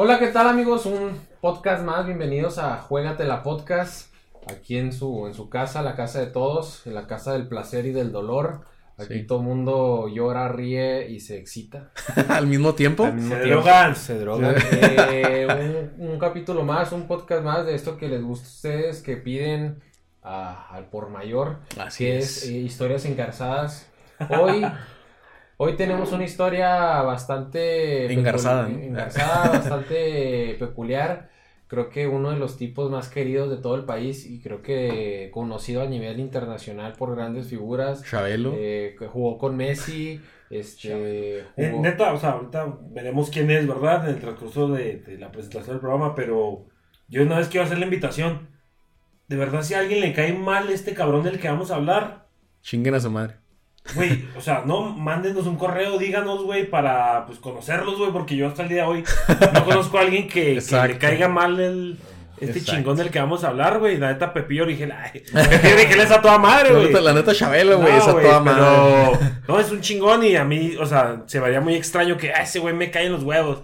Hola, ¿qué tal amigos? Un podcast más, bienvenidos a Juégate la Podcast, aquí en su, en su casa, la casa de todos, en la casa del placer y del dolor. Aquí Sí. todo el mundo llora, ríe y se excita. Al mismo tiempo. Al mismo Se tiempo. drogan. Se drogan. Eh, un, un capítulo más, un podcast más de esto que les gusta a ustedes, que piden a- al por mayor, Así que es. es eh, historias engarzadas. Hoy, hoy tenemos una historia bastante Engarzada, ¿no? engarzada, bastante peculiar. Creo que uno de los tipos más queridos de todo el país y creo que conocido a nivel internacional por grandes figuras. Chabelo. Eh, jugó con Messi, este, Eh, jugó- neta, o sea, ahorita veremos quién es, ¿verdad? En el transcurso de, de la presentación del programa, pero yo una vez quiero hacer la invitación. De verdad, si a alguien le cae mal este cabrón del que vamos a hablar, Chinguen a su madre. Güey, o sea, no, mándenos un correo, díganos, güey, para, pues, conocerlos, güey, porque yo hasta el día de hoy no conozco a alguien que, le caiga mal el... Este Exacto. chingón del que vamos a hablar, güey. La neta, Pepillo Origel. Ay, Pepillo es a toda madre, güey. la neta Chabelo, güey, No, esa güey, toda madre. No, es un chingón y a mí, o sea, se me haría muy extraño que "Ah, ese güey me cae en los huevos.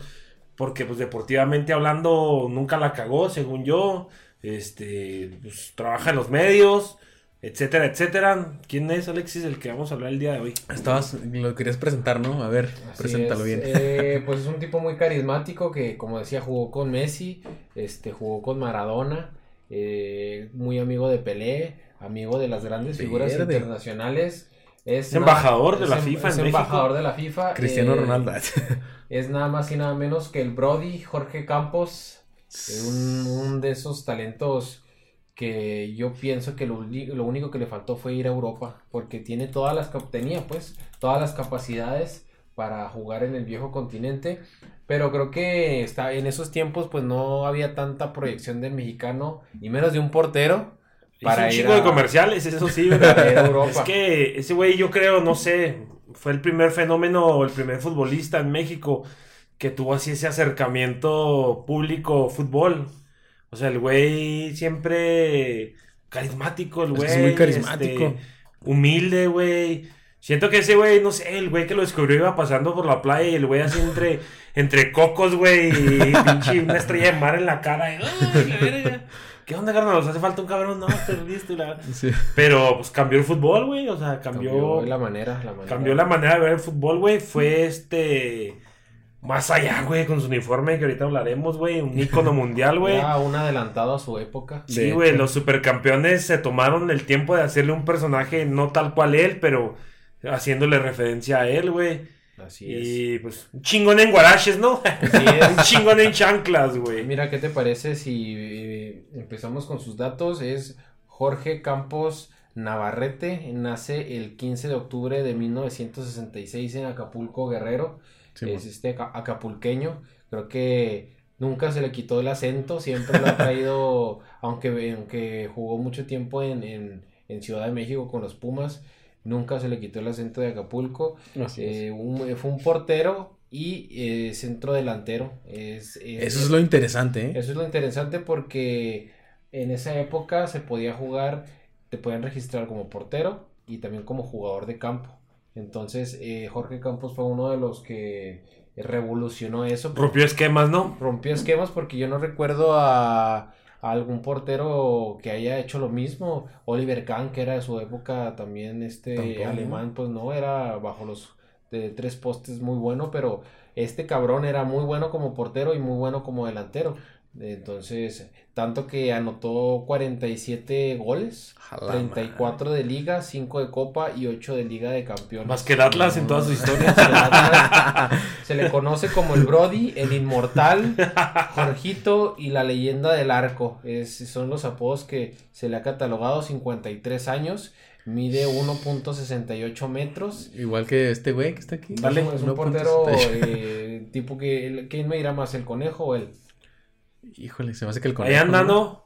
Porque, pues, deportivamente hablando, nunca la cagó, según yo. Este, pues, trabaja en los medios, etcétera, etcétera. ¿Quién es, Alexis, el que vamos a hablar el día de hoy? Estabas, lo querías presentar, ¿no? A ver, Así preséntalo es. bien. Eh, pues es un tipo muy carismático que, como decía, jugó con Messi, este, jugó con Maradona, eh, muy amigo de Pelé, amigo de las grandes figuras Verde. internacionales. Es, Es embajador de la em- FIFA es en México. embajador de la FIFA. Cristiano eh, Ronaldo. Es nada más y nada menos que el Brody Jorge Campos, eh, un, un de esos talentos que yo pienso que lo, lo único que le faltó fue ir a Europa, porque tiene todas las tenía pues todas las capacidades para jugar en el viejo continente, pero creo que está en esos tiempos pues no había tanta proyección del mexicano y menos de un portero Para para un ir a, de comerciales, eso sí. Es que ese güey, yo creo, no sé, fue el primer fenómeno, el primer futbolista en México que tuvo así ese acercamiento público-fútbol. O sea, el güey siempre carismático, el güey. es muy carismático. este, humilde, güey. Siento que ese güey, no sé, el güey que lo descubrió iba pasando por la playa y el güey así entre, entre cocos, güey, y pinche una estrella de mar en la cara. y, "Ay, la verga". ¿Qué onda, carnal? ¿Nos hace falta un cabrón? No, estoy listo. y la- Sí. Pero pues cambió el fútbol, güey. O sea, cambió, cambió cambió, la manera, la manera. la manera de ver el fútbol, güey. Fue este. Más allá, güey, con su uniforme que ahorita hablaremos, güey. Un ícono mundial, güey. Era un adelantado a su época. Sí, güey, los supercampeones se tomaron el tiempo de hacerle un personaje no tal cual él, pero haciéndole referencia a él, güey. Así es. Y pues, un chingón en guaraches, ¿no? Así es. un chingón en chanclas, güey. Mira, ¿qué te parece si eh, empezamos con sus datos? Es Jorge Campos Navarrete, nace el 15 de octubre de 1966 en Acapulco, Guerrero. Sí, es este aca- acapulqueño. Creo que nunca se le quitó el acento, siempre lo ha traído, aunque, aunque jugó mucho tiempo en, en, en Ciudad de México con los Pumas, nunca se le quitó el acento de Acapulco. Eh, un- fue un portero y eh, centro delantero. Es, es- Eso es lo interesante, ¿eh? eso es lo interesante porque en esa época se podía jugar, te podían registrar como portero y también como jugador de campo. Entonces, eh, Jorge Campos fue uno de los que revolucionó eso. Rompió esquemas, ¿no? Rompió esquemas porque yo no recuerdo a, a algún portero que haya hecho lo mismo. Oliver Kahn, que era de su época también este Tampoco. alemán, pues no, era bajo los de tres postes muy bueno, pero este cabrón era muy bueno como portero y muy bueno como delantero. Entonces, tanto que anotó 47 goles, A la 34 de liga, 5 de copa y 8 de liga de campeón. Más que el Atlas en todas sus historias. Se le conoce como el Brody, el Inmortal, Jorgito y la leyenda del arco. Es, son los apodos que se le ha catalogado 53 años. Mide 1.68 metros. Igual que este güey que está aquí. Dale, es un, es un 1.68. portero eh, tipo que... el- ¿Quién me dirá más, el conejo o él? Híjole, se me hace que el Ahí conejo. anda, ¿no? ¿no?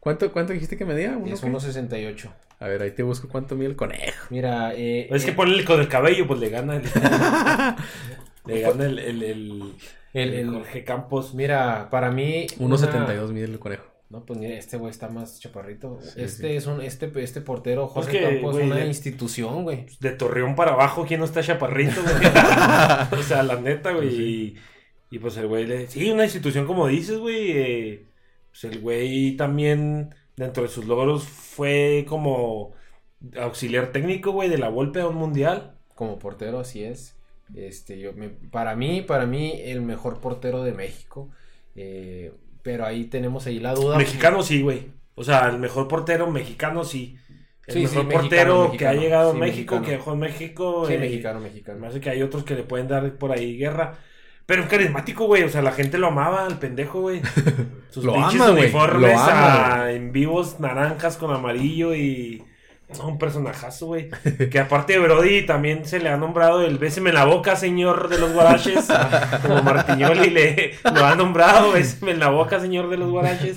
¿Cuánto, ¿Cuánto dijiste que medía? ¿Uno Es qué? 1.68. A ver, ahí te busco cuánto mide el conejo. Mira, eh, Es que eh, ponle con el cabello, pues le gana. el- Le gana el, el, el, El- el- Jorge Campos. Mira, para mí. 1.72 mide el conejo. No, pues mira, este güey está más chaparrito. Sí, este sí. es un, este, este portero, Pues Jorge que, Campos, güey, una de- institución, güey. De Torreón para abajo, ¿quién no está chaparrito, güey? o sea, la neta, güey. Y, y, pues el güey le. Sí, una institución como dices, güey. eh, pues el güey también, dentro de sus logros, fue como auxiliar técnico, güey, de la Volpe a un mundial. Como portero, así es. Este, yo me, para mí, para mí, el mejor portero de México. Eh, pero ahí tenemos ahí la duda. Mexicano sí, güey. O sea, el mejor portero mexicano sí. El Sí, sí, mejor mexicano, portero que ha llegado Sí, a México, mexicano. que dejó en México. Sí, eh, mexicano, Me mexicano. parece que hay otros que le pueden dar por ahí guerra. Pero es carismático, güey. O sea, la gente lo amaba al pendejo, güey. Sus Lo pinches ama, uniformes Lo ama, a- en vivos naranjas con amarillo y. no, un personajazo, güey. Que aparte de Brody también se le ha nombrado el béseme en la boca, señor de los guaraches. Como Martiñoli le lo ha nombrado, béseme en la boca, señor de los guaraches.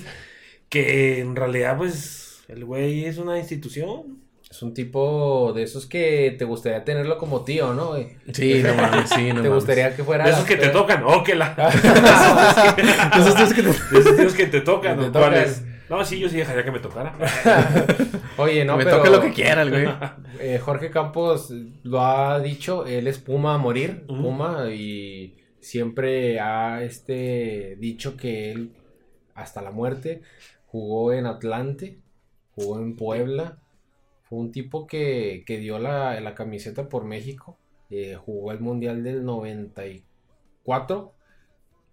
Que en realidad, pues, el güey es una institución. Es un tipo de esos que te gustaría tenerlo como tío, ¿no? güey? Sí, no mames, sí, no te mames. gustaría que fuera. De esos que te tocan, oh, que la. De esos tíos que te- De esos tíos que te tocan, Que te ¿no? No, sí, yo sí dejaría que me tocara. Oye, no, me pero toque lo que quiera el güey. eh, Jorge Campos lo ha dicho, él es Puma a morir. Puma, y siempre ha este dicho que él hasta la muerte jugó en Atlante, jugó en Puebla, fue un tipo que, que dio la, la camiseta por México, eh, jugó el Mundial del 94,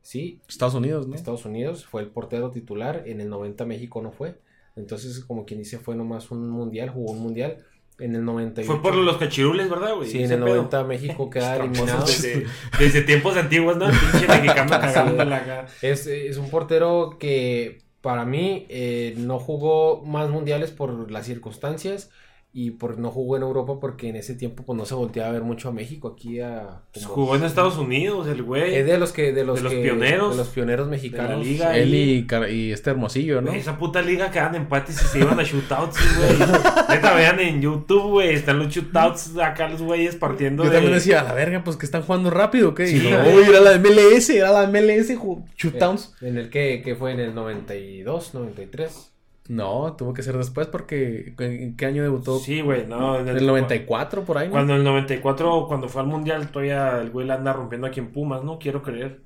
sí, Estados Unidos, ¿no? Estados Unidos, fue el portero titular, en el 90 México no fue. Entonces, como quien dice, fue nomás un mundial, jugó un mundial. En el 98. Fue por los cachirules, ¿verdad, güey? Sí, en el pedo. 90 México queda eliminado. Desde, desde tiempos antiguos, ¿no? El pinche mexicano cagándola acá. Es, es un portero que para mí eh, no jugó más mundiales por las circunstancias y por no jugó en Europa porque en ese tiempo pues no se volteaba a ver mucho a México aquí a Pues jugó en Estados Unidos, el güey. es de los que de los, de los que- pioneros de los pioneros mexicanos de la liga. Él y, y este hermosillo, ¿no? Esa puta liga quedan empates y se iban a shootouts, güey. Neta, vean en YouTube, güey. Están los shootouts acá los güeyes partiendo Yo de... también decía, a la verga, pues que están jugando rápido, ¿qué? Y Sí, no, güey. uy, era la MLS, era la MLS, ju- shootdowns. en el que, que fue en el 92 93 No, tuvo que ser después porque ¿en qué año debutó? Sí, güey, no. en En el 94 por ahí, ¿no? Cuando en el 94, cuando fue al mundial, todavía el güey la anda rompiendo aquí en Pumas, ¿no? Quiero creer.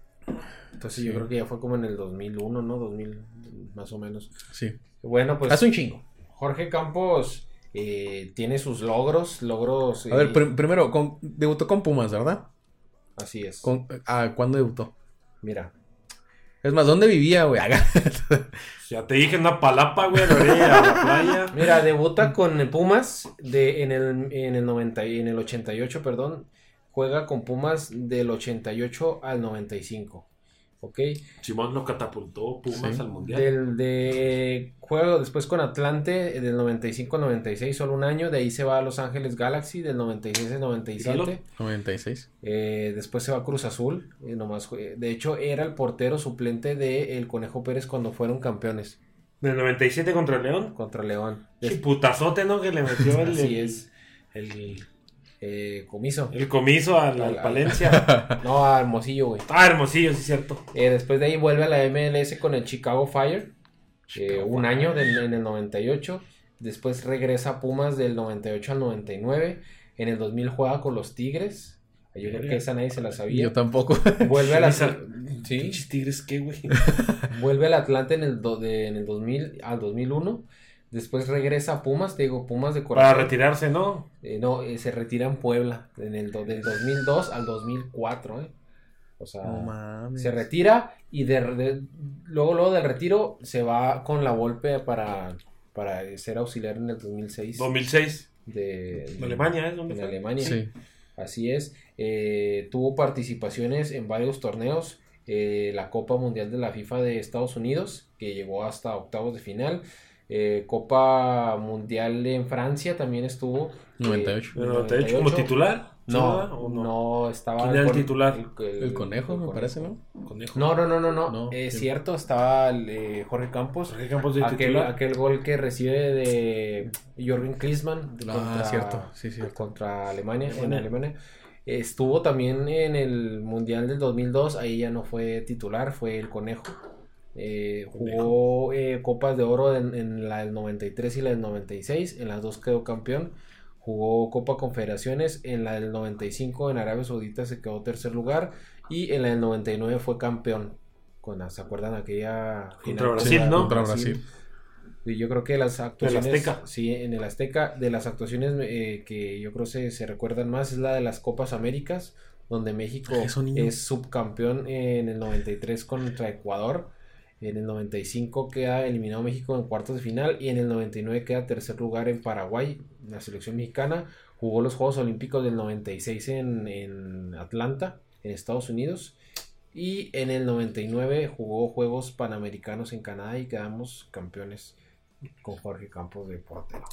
Entonces Sí. yo creo que ya fue como en el 2001, ¿no? 2000, más o menos. Sí. Bueno, pues Hace un chingo. Jorge Campos eh, tiene sus logros, logros... A ver, eh, prim- primero, con- debutó con Pumas, ¿verdad? así es. Con, ah, ¿Cuándo debutó? Mira, Es más, ¿dónde vivía, güey? Ya te dije, una palapa, güey, a la orilla la playa. mira, debuta con Pumas de, en, el, en, el 90, y- en el 88, perdón. Juega con Pumas del 88 al 95. ¿Ok? Simón lo catapultó Pumas Sí. al mundial. Del de juego después con Atlante del 95 al 96, solo un año. De ahí se va a Los Ángeles Galaxy del 96 al 97. Míralo. 96. Eh, después se va a Cruz Azul. eh, nomás, jue- de hecho, era el portero suplente de El Conejo Pérez cuando fueron campeones Del 97 contra el León. contra León. Des- putazote, ¿no? Que le metió el, Así es. el, eh, comiso. el comiso al, al Al- Palencia. No, a Hermosillo, güey. Ah, hermosillo, sí, cierto. Eh, después de ahí vuelve a la MLS con el Chicago Fire. eh, un Fire. año del- en el 98. Después regresa a Pumas del 98 al 99. En el 2000 juega con los Tigres. Yo creo que esa nadie se la sabía. Yo tampoco. Vuelve a la Sí. Tigres, ¿qué, güey? Vuelve al Atlante en el, do- de- en el 2000 al 2001. Después regresa a Pumas, te digo, Pumas de Para corazón. retirarse, ¿no? Eh, no, eh, se retira en Puebla en el do- del 2002 al 2004, ¿eh? O sea, No mames. se retira y de, de- luego, luego del retiro se va con la Volpe para, para ser auxiliar en el 2006 2006. de, En Alemania, ¿eh? ¿Dónde en fue? Alemania. Sí. Así es. Eh, tuvo participaciones en varios torneos. eh, la Copa Mundial de la FIFA de Estados Unidos, que llegó hasta octavos de final. Eh, Copa Mundial en Francia también estuvo. eh, 98. En el 98 como titular. No, ¿Sí, o no, estaba. ¿Quién era el titular? El conejo, me el parece, ¿no? Conejo. No, no, no, no, no. No, es ¿quién? cierto, estaba el, eh, Jorge Campos. Jorge Campos de Aquel, titular. aquel gol que recibe de Jorgen Klinsmann de Ah, contra, cierto, sí, cierto. contra Alemania, en Alemania. Alemania. Estuvo también en el Mundial del 2002, ahí ya no fue titular, fue el Conejo. Eh, jugó eh, Copas de Oro en, en la del 93 y la del 96, en las dos quedó campeón. Jugó Copa Confederaciones, en la del 95 en Arabia Saudita se quedó tercer lugar y en la del 99 fue campeón. Con, ¿Se acuerdan aquella Contra Brasil, ¿no? Contra Brasil. Y yo creo que las actuaciones. Azteca. Sí, en el Azteca, de las actuaciones eh, que yo creo se, se recuerdan más es la de las Copas Américas, donde México es subcampeón en el 93 contra Ecuador. En el 95 queda eliminado México en cuartos de final y en el 99 queda tercer lugar en Paraguay, la selección mexicana. Jugó los Juegos Olímpicos del 96 en, en Atlanta, en Estados Unidos. Y en el 99 jugó Juegos Panamericanos en Canadá y quedamos campeones con Jorge Campos de portero.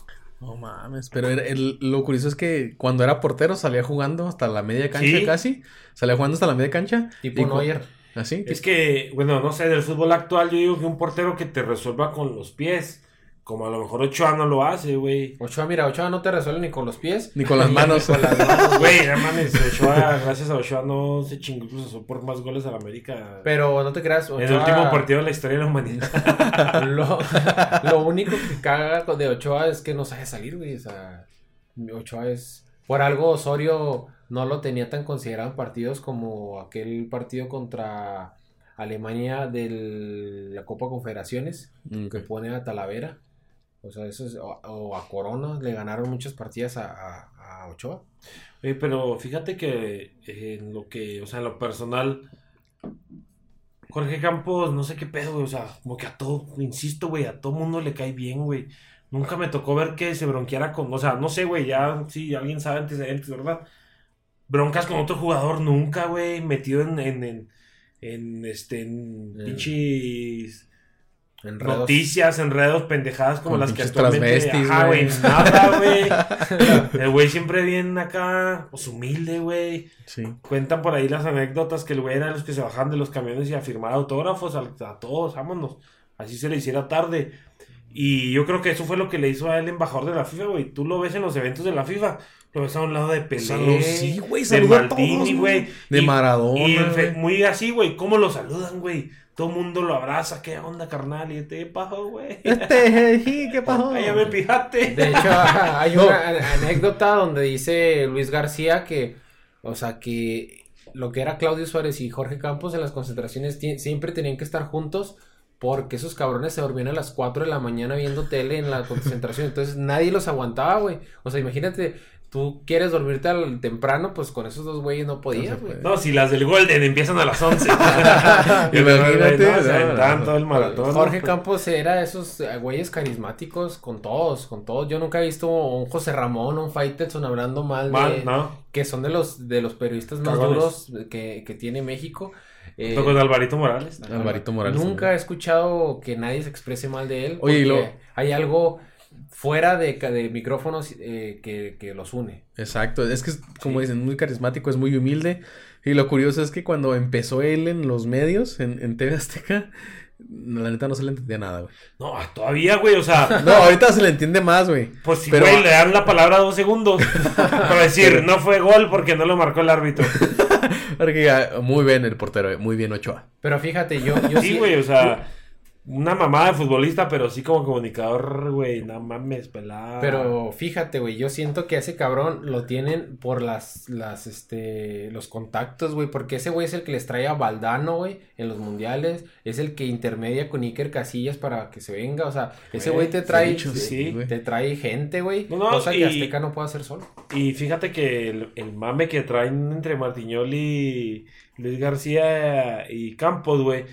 No mames, pero era- el- lo curioso es que cuando era portero salía jugando hasta la media cancha Sí. casi. Salía jugando hasta la media cancha. Tipo Neuer. Así. Es que, bueno, no sé, del fútbol actual yo digo que un portero que te resuelva con los pies, como a lo mejor Ochoa no lo hace, güey. Ochoa, mira, Ochoa no te resuelve ni con los pies. Ni con las manos. Ni con las manos. Güey, no mames, Ochoa, gracias a Ochoa no se chingó Cruz Azul por más goles a la América. Pero no te creas, en el Ochoa- último partido de la historia de la humanidad. Lo, lo único que caga de Ochoa es que no sabe salir, güey. O sea, Ochoa es. Por algo Osorio no lo tenía tan considerado en partidos como aquel partido contra Alemania de la Copa Confederaciones, Ok. que pone a Talavera. O sea, eso es. O, o a Corona. Le ganaron muchas partidas a, a- a Ochoa. Oye, pero fíjate que en lo que, o sea, en lo personal, Jorge Campos, no sé qué pedo, güey, o sea, como que a todo, insisto, güey, a todo mundo le cae bien, güey. Nunca me tocó ver que se bronqueara con, o sea, no sé, güey, ya, sí, alguien sabe antecedentes, ¿verdad? Broncas con otro jugador, nunca, güey, metido en, en, en, en, este, en En- pinches Enredos. noticias, enredos, pendejadas como Con las que actualmente. Ajá, güey, güey. nada, güey. El güey siempre bien acá, pues humilde, güey. Sí. Cuentan por ahí las anécdotas que el güey era de los que se bajaban de los camiones y a firmar autógrafos a, a todos, vámonos. Así se le hiciera tarde. Y yo creo que eso fue lo que le hizo a él embajador de la FIFA, güey. Tú lo ves en los eventos de la FIFA, lo ves a un lado de Pelé, Salud- sí, güey, de saluda a Maldini, güey. De Y- Maradona. y fe- muy así, güey. ¿Cómo lo saludan, güey? Todo el mundo lo abraza. ¿Qué onda, carnal? ¿Y te pasó, güey? Este, sí, ¿qué pasó? Ay, ya me pijaste. De hecho, hay No. una anécdota donde dice Luis García que, o sea, que lo que era Claudio Suárez y Jorge Campos en las concentraciones siempre tenían que estar juntos porque esos cabrones se dormían a las 4 de la mañana viendo tele en la concentración. Entonces nadie los aguantaba, güey. O sea, imagínate, tú quieres dormirte al temprano, pues con esos dos güeyes no podías, güey. No, si las del Golden empiezan a las 11. Imagínate, No, se no, aventaban no. todo el maratón. Jorge ¿no? Campos era de esos eh, güeyes carismáticos con todos, con todos. Yo nunca he visto un José Ramón, un Faitelson hablando mal de, Mal, ¿no? que son de los de los periodistas más Cagones. duros que, que tiene México. Eh, con Alvarito Morales. Alvarito Morales. Nunca he escuchado que nadie se exprese mal de él. Oye, y porque lo- hay algo fuera de, ca- de micrófonos eh, que, que los une. Exacto, es que es, como Sí. dicen, muy carismático, es muy humilde. Y lo curioso es que cuando empezó él en los medios, en, en TV Azteca, la neta no se le entendía nada, güey. No, todavía, güey, o sea, No, ahorita se le entiende más, güey. pues si, Pero- güey, le dan la palabra dos segundos para decir, no fue gol porque no lo marcó el árbitro. Porque ya, muy bien el portero, eh, muy bien Ochoa. Pero fíjate, yo, yo Sí, güey, o sea, una mamada de futbolista, pero sí como comunicador, güey, no mames, pelada. Pero fíjate, güey, yo siento que a ese cabrón lo tienen por las, las, este, los contactos, güey, porque ese güey es el que les trae a Valdano, güey, en los mundiales, es el que intermedia con Iker Casillas para que se venga, o sea, ese güey te trae, sí, te trae gente, güey, No, no, cosa y- que Azteca no puede hacer solo. Y fíjate que el, el mame que traen entre Martiñol y Luis García y Campos, güey,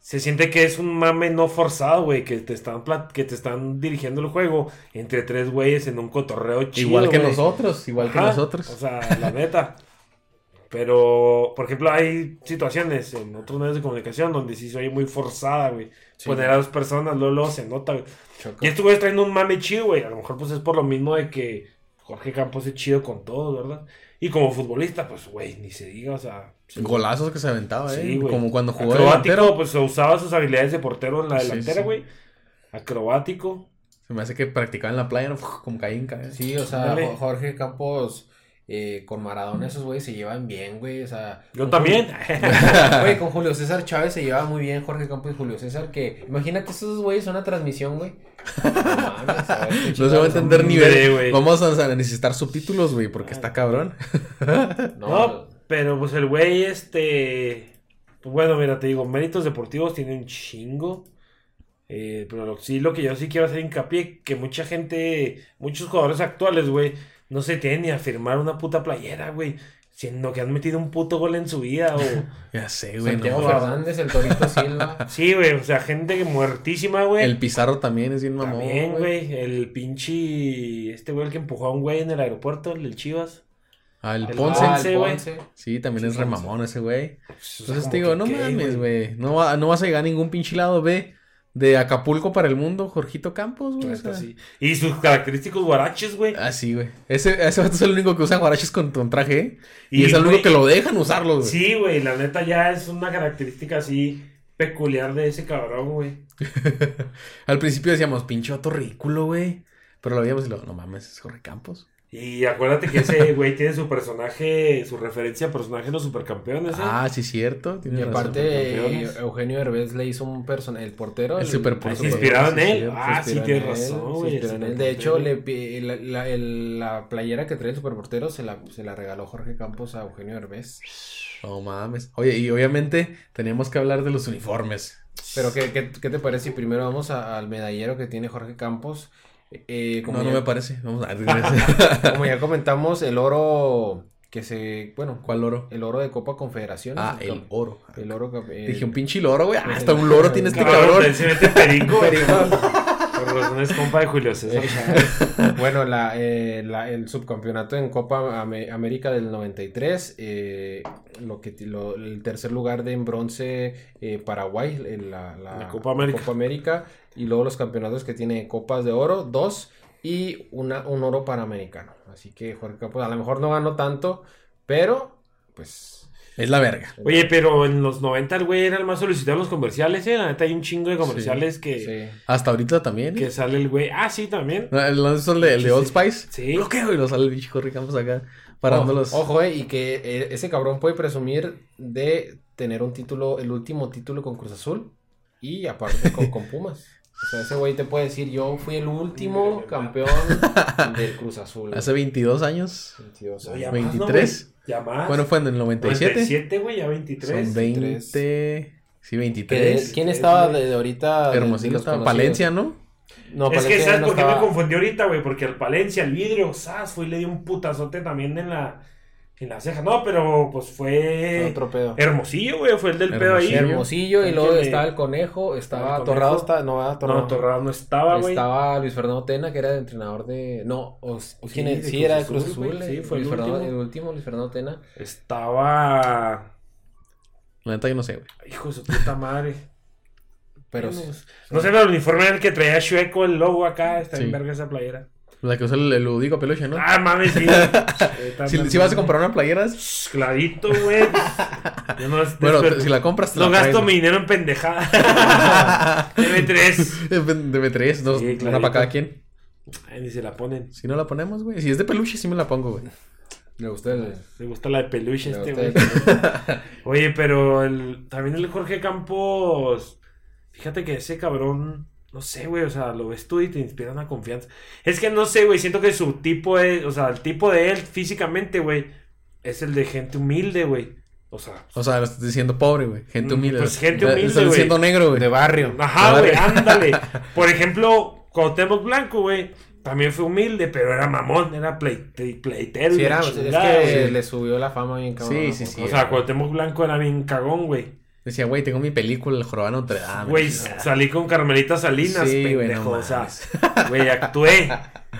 se siente que es un mame no forzado, güey, que te están que te están dirigiendo el juego entre tres güeyes en un cotorreo chido, igual que güey. nosotros, igual que nosotros. O sea, la neta. Pero, por ejemplo, hay situaciones en otros medios de comunicación donde sí se oye muy forzada, güey. Sí. Poner a dos personas, luego, luego se nota, güey. Y estos güeyes traen un mame chido, güey. A lo mejor pues es por lo mismo de que Jorge Campos es chido con todos, ¿verdad? Y como futbolista, pues, güey, ni se diga, o sea... Golazos que se aventaba, eh. Sí, güey. como cuando jugó Acrobático, delantero. pues usaba sus habilidades de portero en la delantera, sí. güey. Acrobático. Se me hace que practicaba en la playa, ¿no? como caínca. eh. Sí, o sea, Jorge Campos eh, con Maradona, esos güeyes se llevan bien, güey. O sea, Yo también. Güey, con Julio César Chávez se lleva muy bien Jorge Campos y Julio César. Que imagínate esos güeyes una transmisión, güey. No mames, a ver, qué No se va a entender ni ver. güey. Vamos a necesitar subtítulos, güey, porque está cabrón. No, No, pero pues el güey, este. Pues bueno, mira, te digo, méritos deportivos tiene un chingo. Eh, pero lo- sí, lo que yo sí quiero hacer hincapié, que mucha gente, muchos jugadores actuales, güey, no se tienen ni a firmar una puta playera, güey. Siendo que han metido un puto gol en su vida, o... Ya sé, güey. Santiago no. Fernández, el Torito Silva. Sí, güey, o sea, gente que muertísima, güey. El Pizarro también es bien mamón. También, güey, el pinche... Este güey el que empujó a un güey en el aeropuerto, el del Chivas. Ah, el El Ponce. Ponce, güey. Sí, también Sí, es re Ponce. mamón ese güey. Pues, Entonces te digo, no mames, güey. No, va- no vas a llegar a ningún pinche lado, ve. De Acapulco para el mundo, Jorgito Campos, güey. o Neta, sea. sí. Y sus característicos guaraches, güey. Ah, sí, güey. Ese, ese vato es el único que usa guaraches con, con traje, ¿eh? Y, Y, es el único que lo dejan usarlo, güey. Sí, güey, la neta ya es una característica así peculiar de ese cabrón, güey. Al principio decíamos, pinche vato ridículo, güey. Pero lo veíamos y lo, no mames, es Jorge Campos. Y acuérdate que ese güey tiene su personaje, su referencia a personaje de los supercampeones, ¿eh? Ah, sí, cierto. Y aparte. Eugenio Herbés le hizo un personaje, el portero. El super- Ah, ¿se en él? ah, sí, tienes en razón, güey. en. De hecho, le, superportero. la, la- el- la playera que trae el superportero se la, se la regaló Jorge Campos a Eugenio Herbés. No mames. Oye, y obviamente teníamos que hablar de los uniformes. Pero, ¿qué, qué, qué te parece si primero vamos a- al medallero que tiene Jorge Campos? Eh, como, No, no me parece. Vamos a como ya comentamos, el oro que se. Bueno, ¿Cuál oro? el oro de Copa Confederaciones. Ah, el, el oro. el oro. eh, Dije un pinche loro, güey. Ah, hasta un loro tiene este Cabrón, se mete perico. Por razón es compa de Julio César Chávez. Bueno, la, eh, la- el subcampeonato en Copa América del 93, eh, lo que, lo- el tercer lugar de en bronce eh, Paraguay, en la, la La Copa América. Copa América, y luego los campeonatos que tiene copas de oro, dos, y una, un oro panamericano. Así que Jorge Campos a lo mejor no ganó tanto, pero pues... Es la verga. Oye, pero en los 90 el güey era el más solicitado en los comerciales, ¿eh? La neta hay un chingo de comerciales que, Sí. Hasta ahorita también. que sale el güey. Ah, sí, también. No, ¿El, no es el de, el de Sí, Old. Spice? Sí. ¿Lo qué, güey? Lo sale el bicho Jorge Campos acá. Parándolos. Ojo, ojo, eh, y que eh, ese cabrón puede presumir de tener un título, el último título con Cruz Azul y aparte con, con Pumas. O sea, ese güey te puede decir, yo fui el último campeón del Cruz Azul. Hace 22 años. 22 No, años. ya más, ¿no, 23. Ya más. Bueno, fue en el 97. 97, güey, ya 23. Son 20. Sí, Que- 23. ¿Quién estaba de, de ahorita? Hermosillo estaba. Palencia, ¿no? No, es que, ¿sabes no por qué estaba- me confundí ahorita, güey? Porque al Palencia, el vidrio, ¡zas! Fue y le dio un putazote también en la, en la ceja. No, pero pues fue. fue otro pedo. Hermosillo, güey, fue el del pedo ahí. Hermosillo. Hermosillo y El luego estaba el conejo, estaba el Torrado, está, no, ah, Torrado. No, Torrado no estaba, güey. Estaba Luis Fernando Tena, que era el entrenador de. No, o, o Sí, quién es? de sí, Cruz era de Azul, Cruz Azul. güey. Sí, eh, fue el Luis Fernando- último. el último, Luis Fernando Tena. Estaba. La neta, yo no sé, güey. Hijo de su puta madre. Pero no, no sé, el uniforme era el que traía Chueco, el logo acá. Está en Sí. verga esa playera. La que usa el, el Ludico Peluche, ¿no? Ah, mames, sí. si, si vas a comprar una playera, Clarito, güey. Yo no, bueno, después- si la compras, te no la gasto traes, mi dinero en pendejada. M3. De B3, dos, Sí, una para cada quien. Ay, ni se la ponen. Si no la ponemos, güey. Si es de peluche, sí me la pongo, güey. Le gustó el. Le gusta la de peluche este, güey. Oye, pero el, también el Jorge Campos. Fíjate que ese cabrón. No sé, güey. O sea, lo ves tú y te inspira una confianza. Es que no sé, güey. Siento que su tipo es. O sea, el tipo de él físicamente, güey. Es el de gente humilde, güey. O sea. O sea, lo estás diciendo pobre, güey. Gente Mm, humilde. pues gente Estás humilde, diciendo güey. negro, güey. De barrio. Ajá, güey, ándale. Por ejemplo, Cuauhtémoc Blanco, güey, también fue humilde, pero era mamón, era pleite- pleitero. y Sí, era, es chingada, que güey. le subió la fama bien cabrón. Sí, sí, sí. O sea, Cuauhtémoc Blanco era bien cagón, güey. Decía, güey, tengo mi película, el Jorobado Notre Dame. Güey, salí con Carmelita Salinas, Sí, güey, pendejo. no o sea, güey, actué.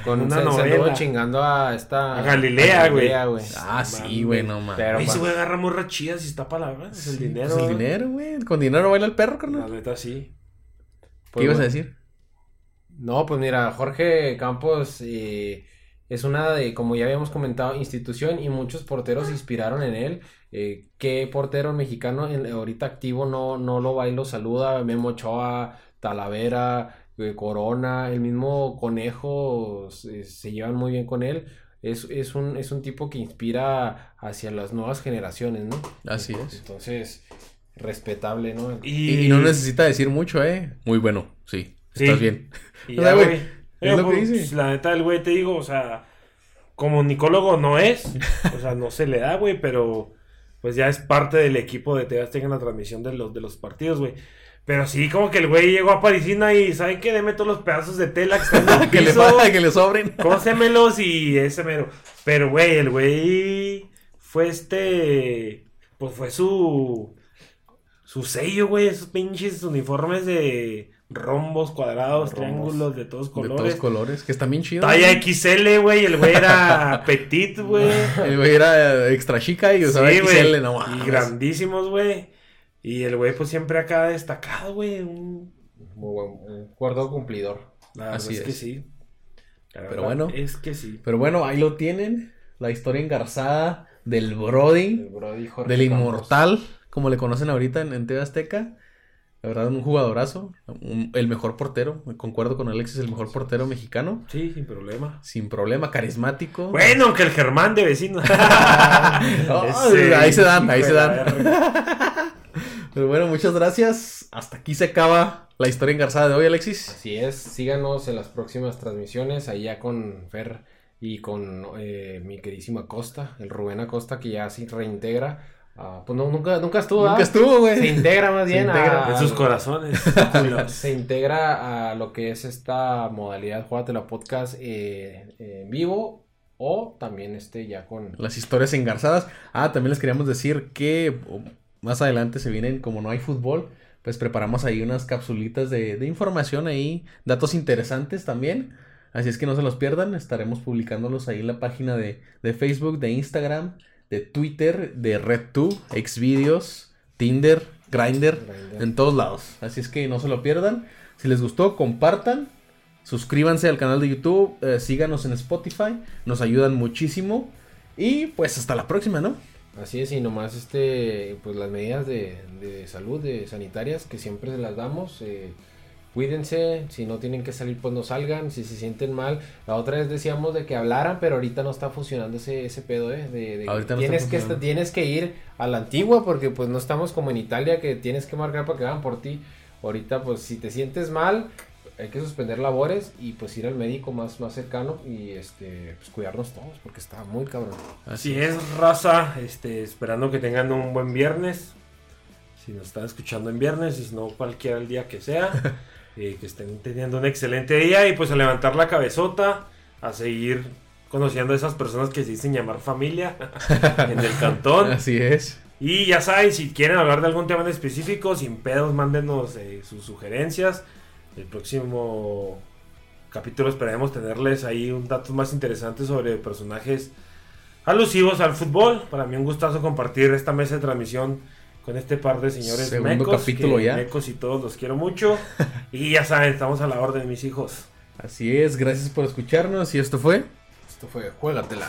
Con una se, novela. chingando a esta. A Galilea, güey. Ah, sí, güey, no mames. Pero- ese güey agarra morras chidas y está para la verdad. Es el dinero. Pues el dinero, güey. Con dinero baila el perro, La carnal. neta, sí. ¿Qué Pues, ibas a decir? No, pues mira, Jorge Campos eh, es una de, como ya habíamos comentado, institución y muchos porteros se inspiraron en él. Eh, ¿Qué portero mexicano en- ahorita activo no, no lo va y lo saluda? Memo Ochoa, Talavera, eh, Corona, el mismo Conejo, se, se llevan muy bien con él. es, es, un, es un tipo que inspira hacia las nuevas generaciones, ¿no? Así es. Entonces, respetable, ¿no? Y, y no necesita decir mucho, ¿eh? Muy bueno, sí. Sí. Estás bien. Y ya, güey. Es lo que pues, dice. La neta del güey te digo, o sea, como nicólogo no es, o sea, no se le da, güey, pero pues ya es parte del equipo de TV Azteca en la transmisión de los, de los partidos, güey. Pero sí, como que el güey llegó a Parisina y ¿saben qué? Deme todos los pedazos de tela que el que le que le sobren. cósemelos y ese mero. Pero, güey, el güey fue este, pues fue su, su sello, güey, esos pinches uniformes de rombos, cuadrados, Rombos. triángulos, de todos De colores. todos colores, que está bien chido. Talla. XL, güey, el güey era petit, güey. El güey era extra chica y usaba Sí, güey. XL, no y grandísimos, güey. Y el güey, pues siempre acá destacado, güey. un- Muy buen, un guardado cumplidor. La Así es, que es. sí. La Pero bueno. Es que sí. Pero bueno, ahí lo tienen. La historia engarzada del Brody, El Brody Jorge del Campos. inmortal, como le conocen ahorita en, en TV Azteca. La verdad, un jugadorazo. un- el mejor portero. Concuerdo con Alexis, el mejor portero mexicano. Sí, sin problema. Sin problema, carismático. Bueno, aunque el Germán de vecino. Oh, Ese ahí se dan, ahí se dan. Pero bueno, muchas gracias. Hasta aquí se acaba la historia engarzada de hoy, Alexis. Así es, síganos en las próximas transmisiones, allá con Fer y con eh, mi queridísima Costa, el Rubén Acosta, que ya se reintegra. Ah, pues no, nunca, nunca estuvo. Nunca ¿ah? estuvo, güey. Se integra más bien integra a, En sus corazones. se integra a lo que es esta modalidad Jugatela Podcast eh, en vivo o también este ya con Las historias engarzadas. Ah, también les queríamos decir que oh, más adelante se vienen, como no hay fútbol, pues preparamos ahí unas capsulitas de, de información ahí, datos interesantes también. Así es que no se los pierdan, estaremos publicándolos ahí en la página de, de Facebook, de Instagram, de Twitter, de RedTube, Xvideos, Tinder, Grindr, Grindr. en todos lados. Así es que no se lo pierdan. Si les gustó, compartan. Suscríbanse al canal de YouTube, eh, síganos en Spotify, nos ayudan muchísimo. Y pues hasta la próxima, ¿no? Así es, y nomás este, pues las medidas de, de salud, de sanitarias, que siempre se las damos. eh, cuídense, si no tienen que salir, pues no salgan, si se sienten mal. La otra vez decíamos de que hablaran, pero ahorita no está funcionando ese, ese pedo, ¿eh? De, de que Ahorita no está tienes, que, tienes que ir a la antigua, porque pues no estamos como en Italia, que tienes que marcar para que hagan por ti. Ahorita, pues si te sientes mal, hay que suspender labores y pues ir al médico más, más cercano y este, pues cuidarnos todos, porque está muy cabrón. Así es, raza. Este, esperando que tengan un buen viernes. Si nos están escuchando en viernes, y si no, cualquiera el día que sea. eh, que estén teniendo un excelente día y pues a levantar la cabezota, a seguir conociendo a esas personas que se dicen llamar familia en el cantón. Así es. Y ya saben, si quieren hablar de algún tema en específico, sin pedos, mándenos eh, sus sugerencias. El próximo capítulo esperaremos tenerles ahí un datos más interesantes sobre personajes alusivos al fútbol. Para mí un gustazo compartir esta mesa de transmisión con este par de señores Segundo mecos. capítulo que ya. Mecos y todos los quiero mucho. y ya saben, estamos a la orden, mis hijos. Así es, gracias por escucharnos. Y esto fue. Esto fue Juégatela.